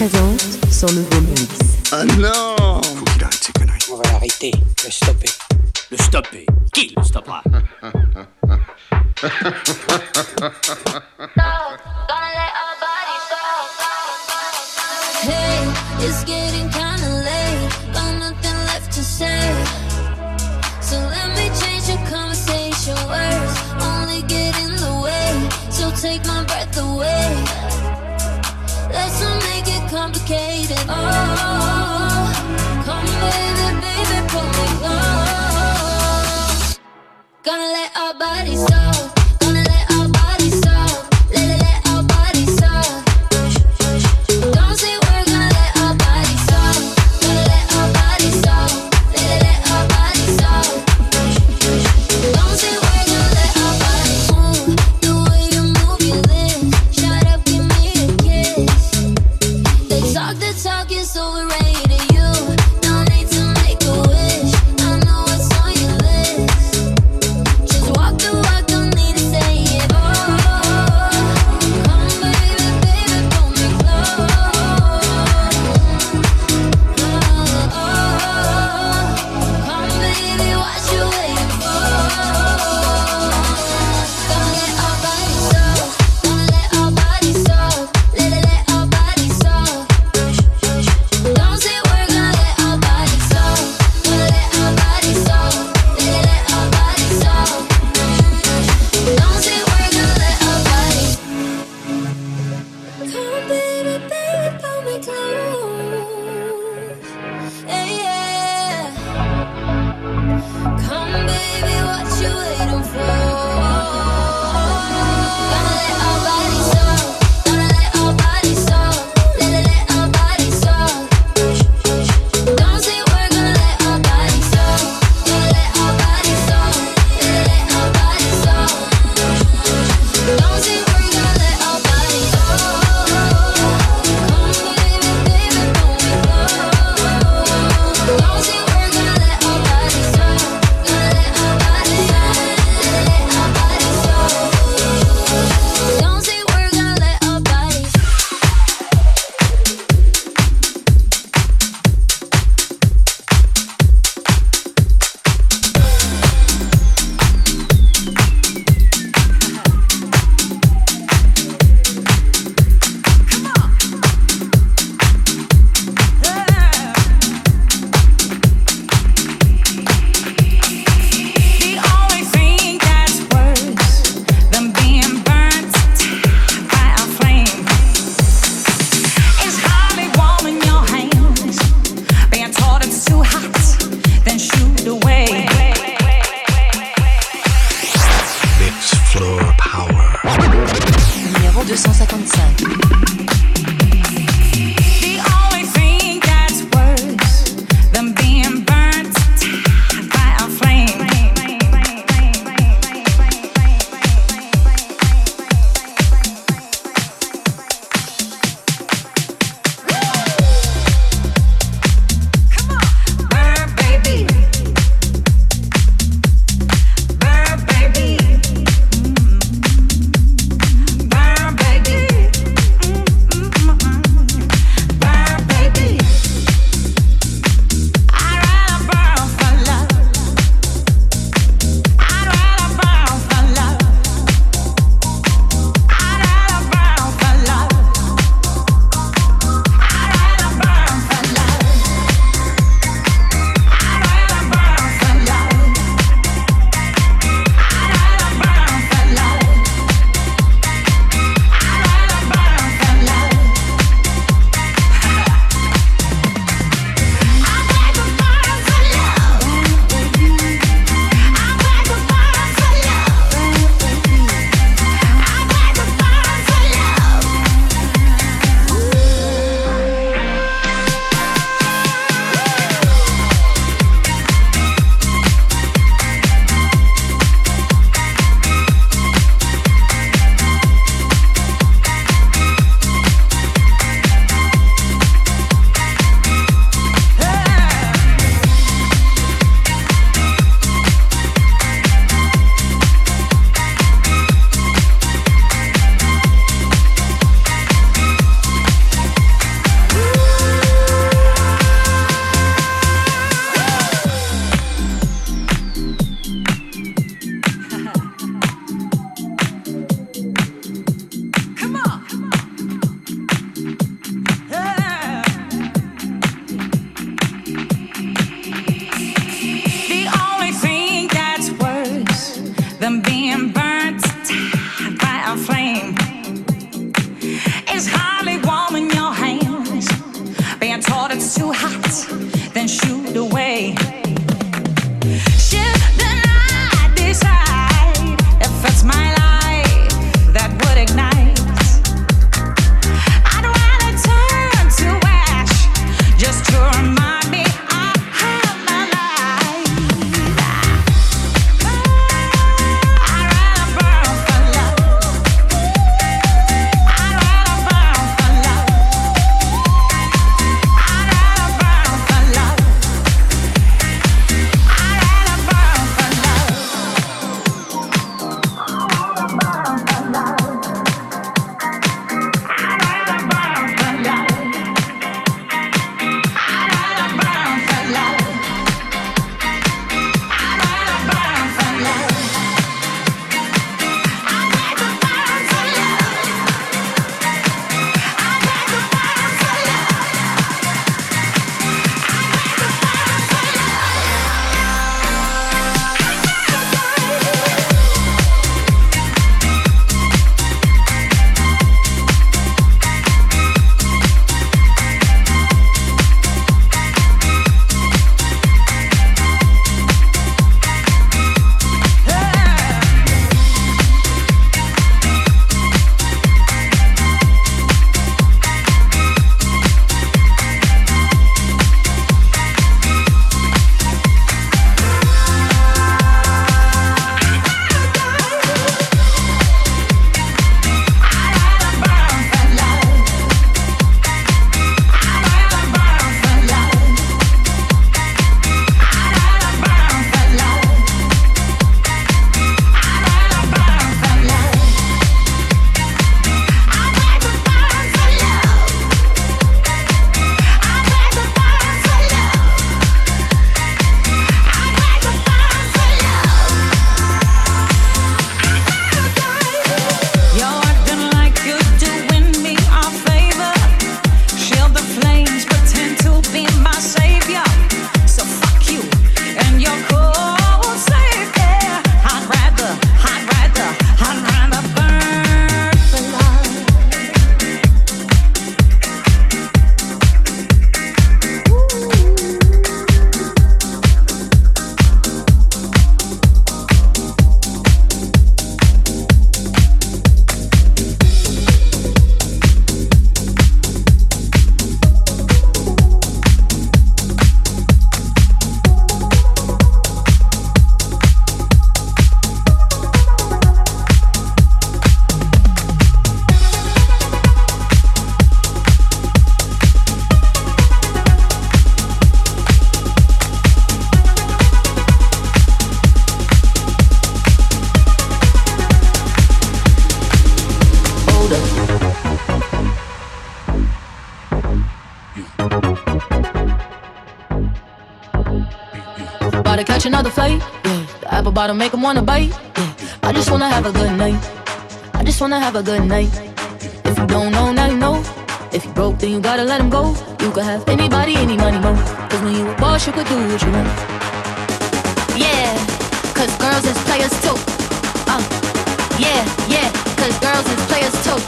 présente son nouveau mix. Ah non Faut qu'il arrête ses conneries. On va l'arrêter, le stopper. Le stopper Qui le stoppera it's getting kinda late. To let take my breath away. Let's make it complicated. Oh, come baby, pull me close. Gonna let our bodies go. 'Em wanna bite. I just wanna have a good night. I just wanna have a good night. If you don't know, now you know. If you broke, then you gotta let him go. You could have anybody, any money, mo. Cause when you a boss, you could do what you want. Yeah, cause girls is players too. Uh, yeah, yeah, cause girls is players too.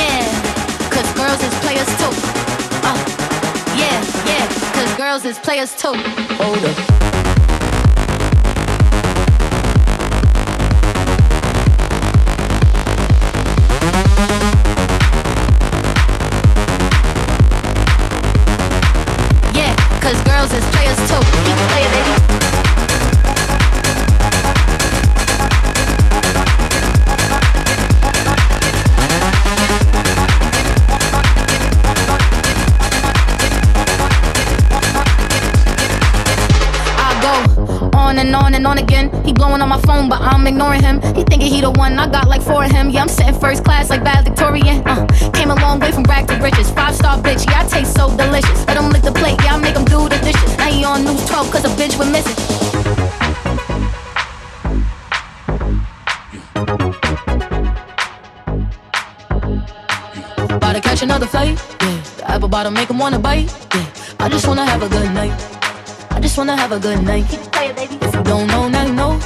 Yeah, cause girls is players too. Uh, yeah, yeah, cause girls is players too. Hold up. Again. On my phone, but I'm ignoring him. He thinking he the one, I got like four of him. Yeah, I'm sitting first class like valedictorian. Uh, came a long way from rag to riches. Five star bitch, yeah, I taste so delicious. Let him lick the plate, yeah, I make him do the dishes. Now he on news 12 cause a bitch went missing. About to catch another flight, yeah. The apple bottom make him wanna bite, yeah. I just wanna have a good night. I just wanna have a good night. baby If you don't know, now you know.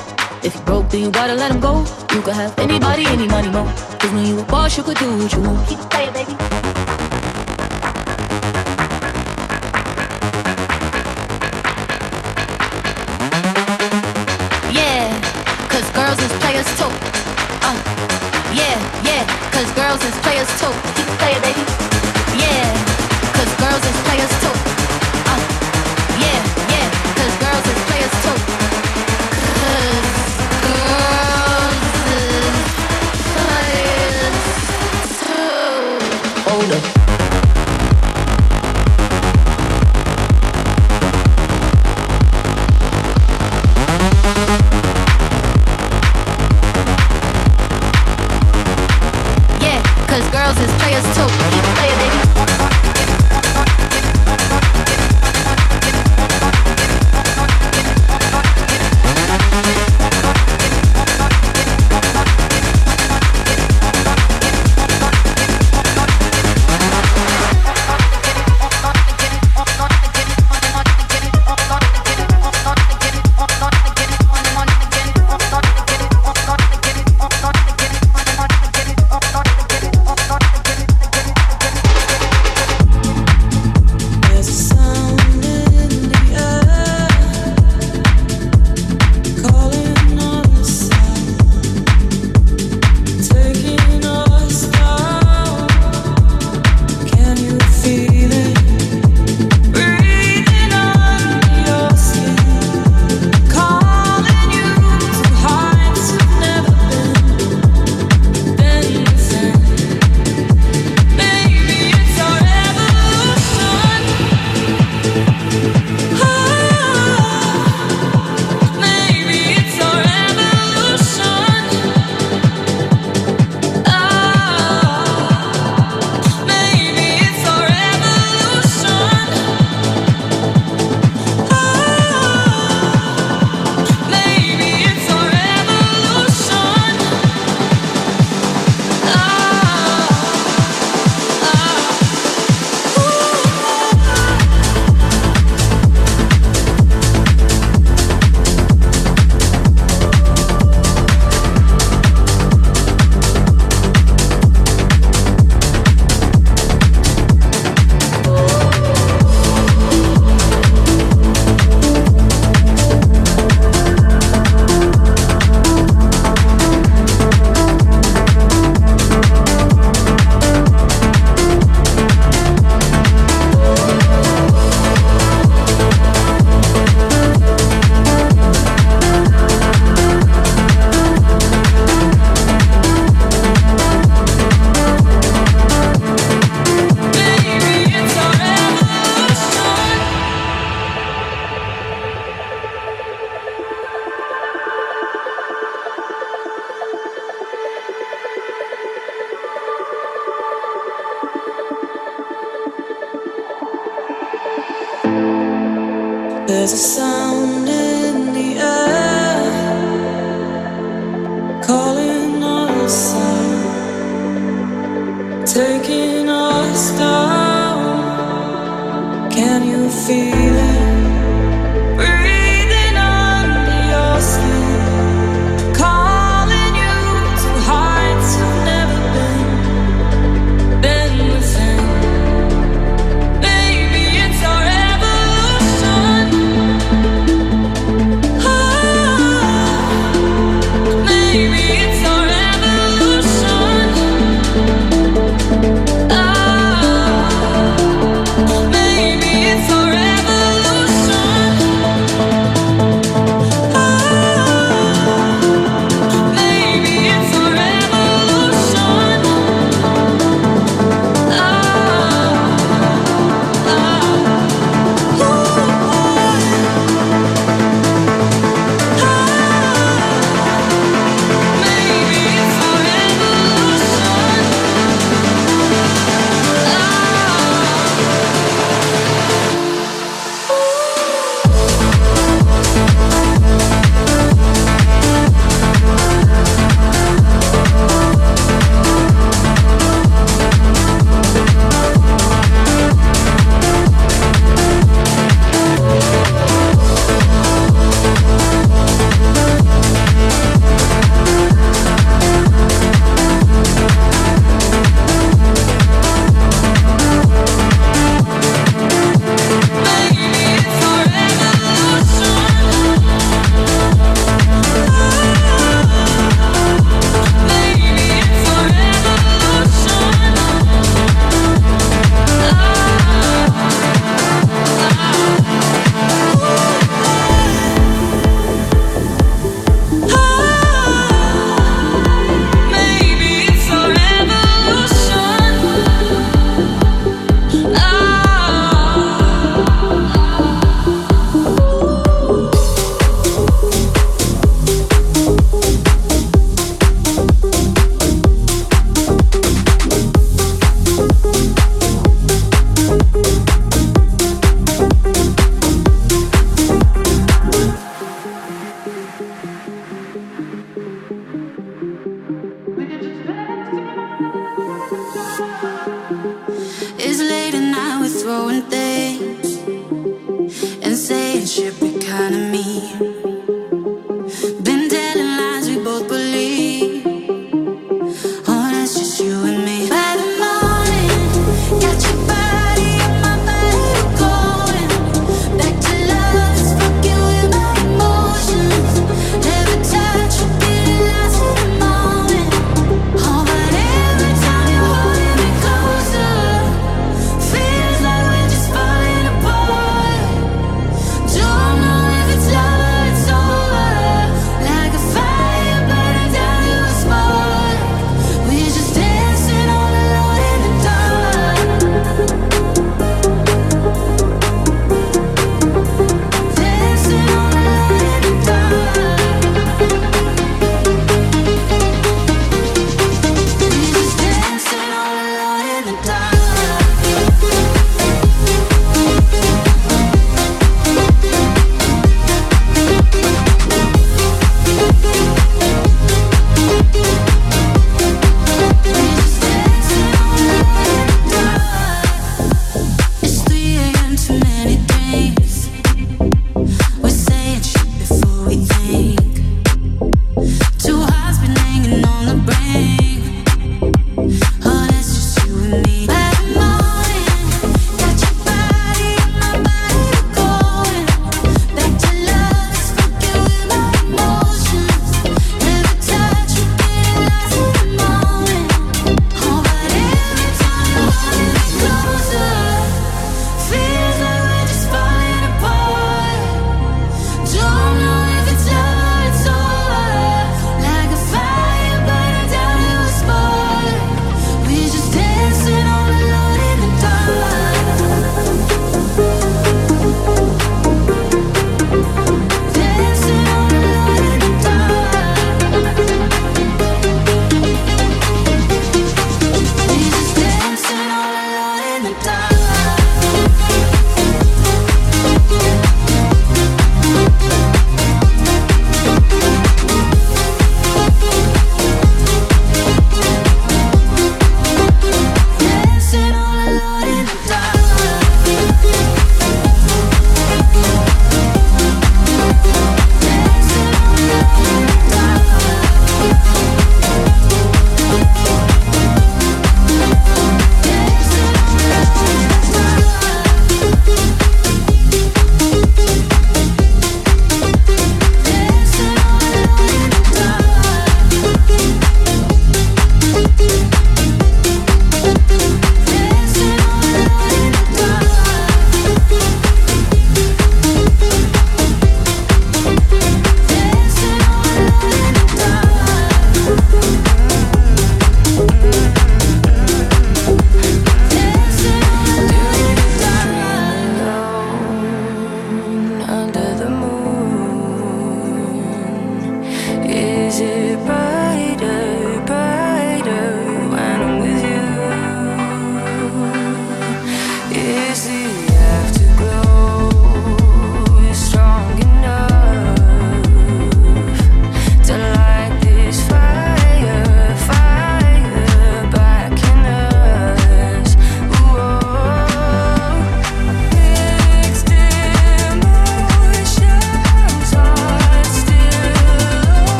If you broke, then you gotta let him go. You could have anybody, any money, mo. Cause when you a boss, you could do what you want. Keep it playing, baby.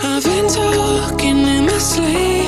I've been talking in my sleep,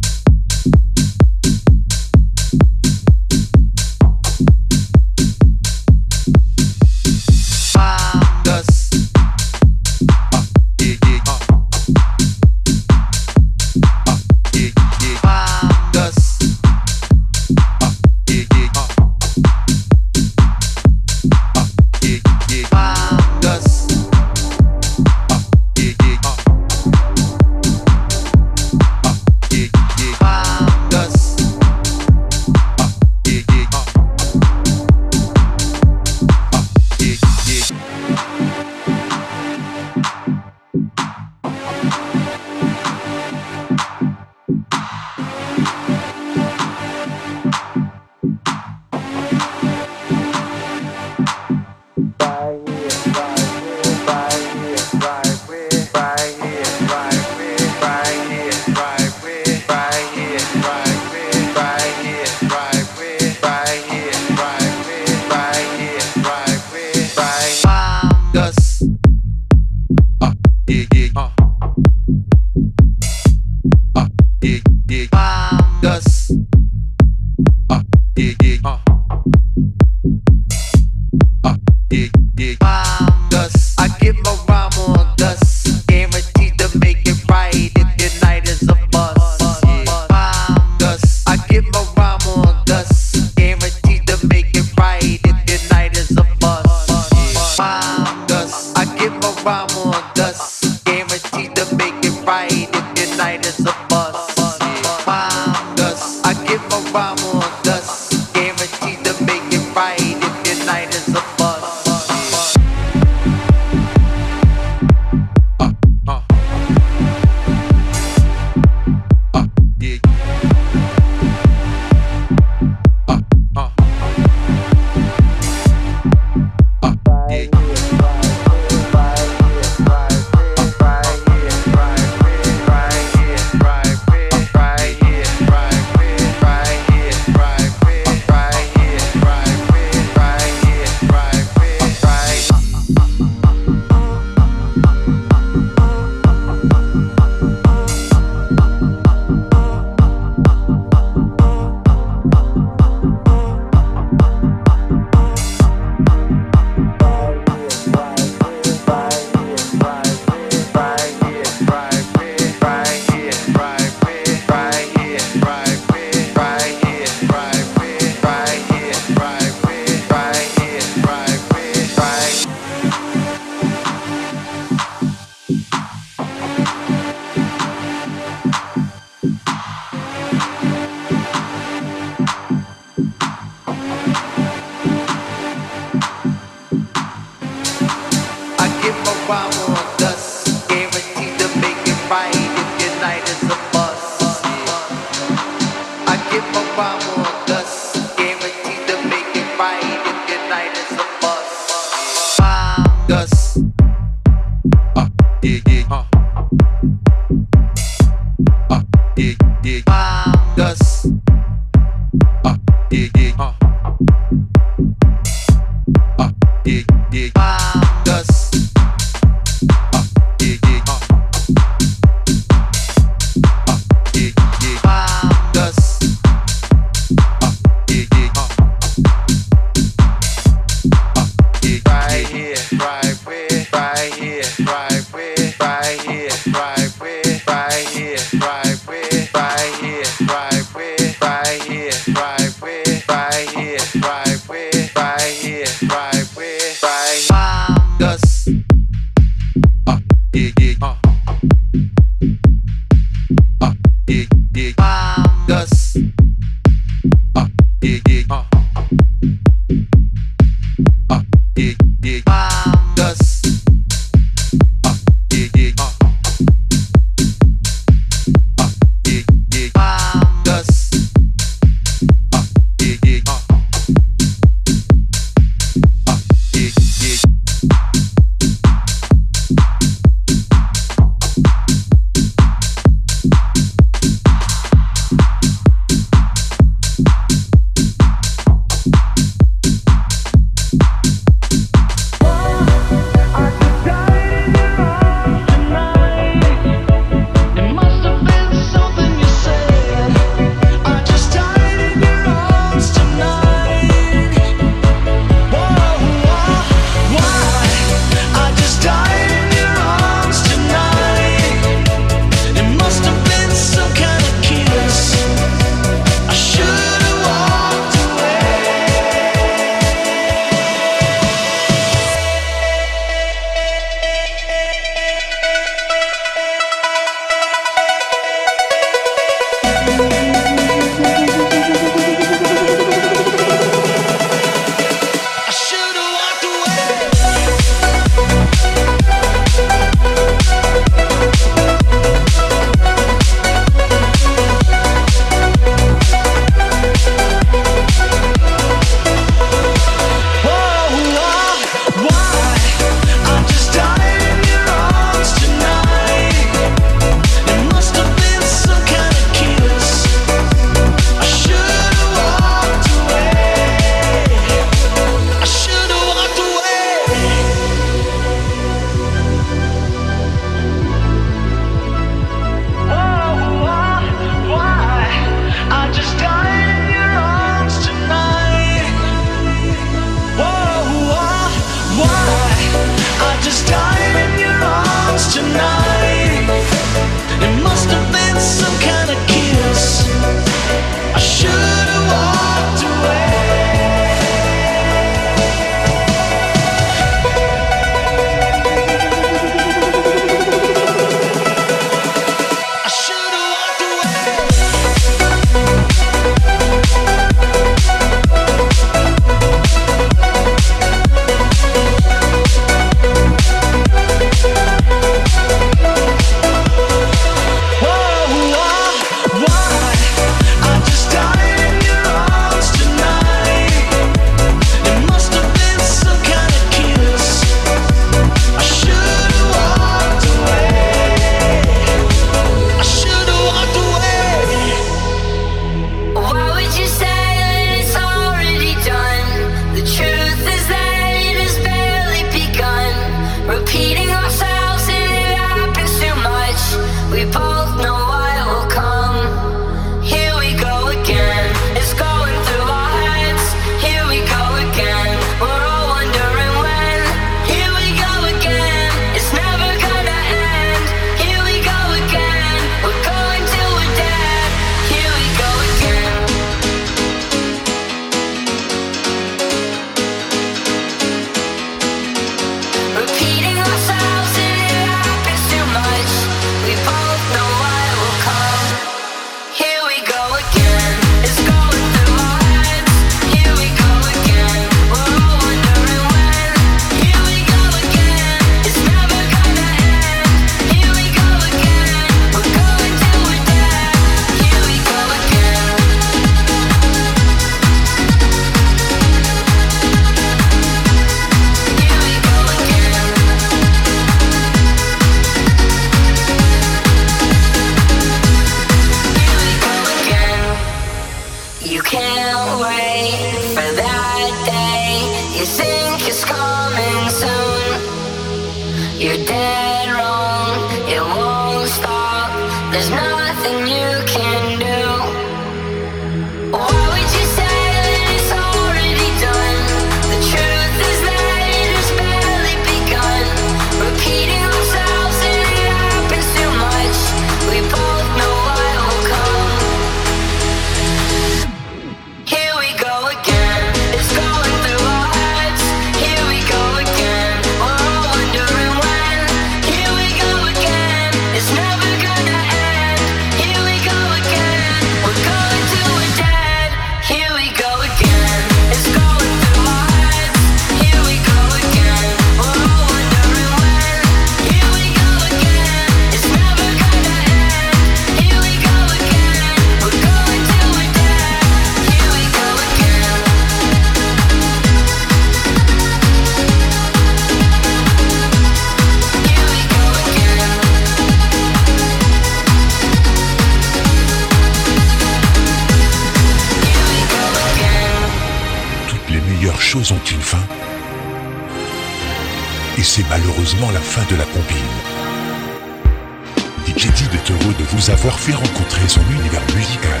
avoir fait rencontrer son univers musical.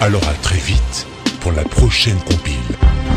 Alors à très vite pour la prochaine compile.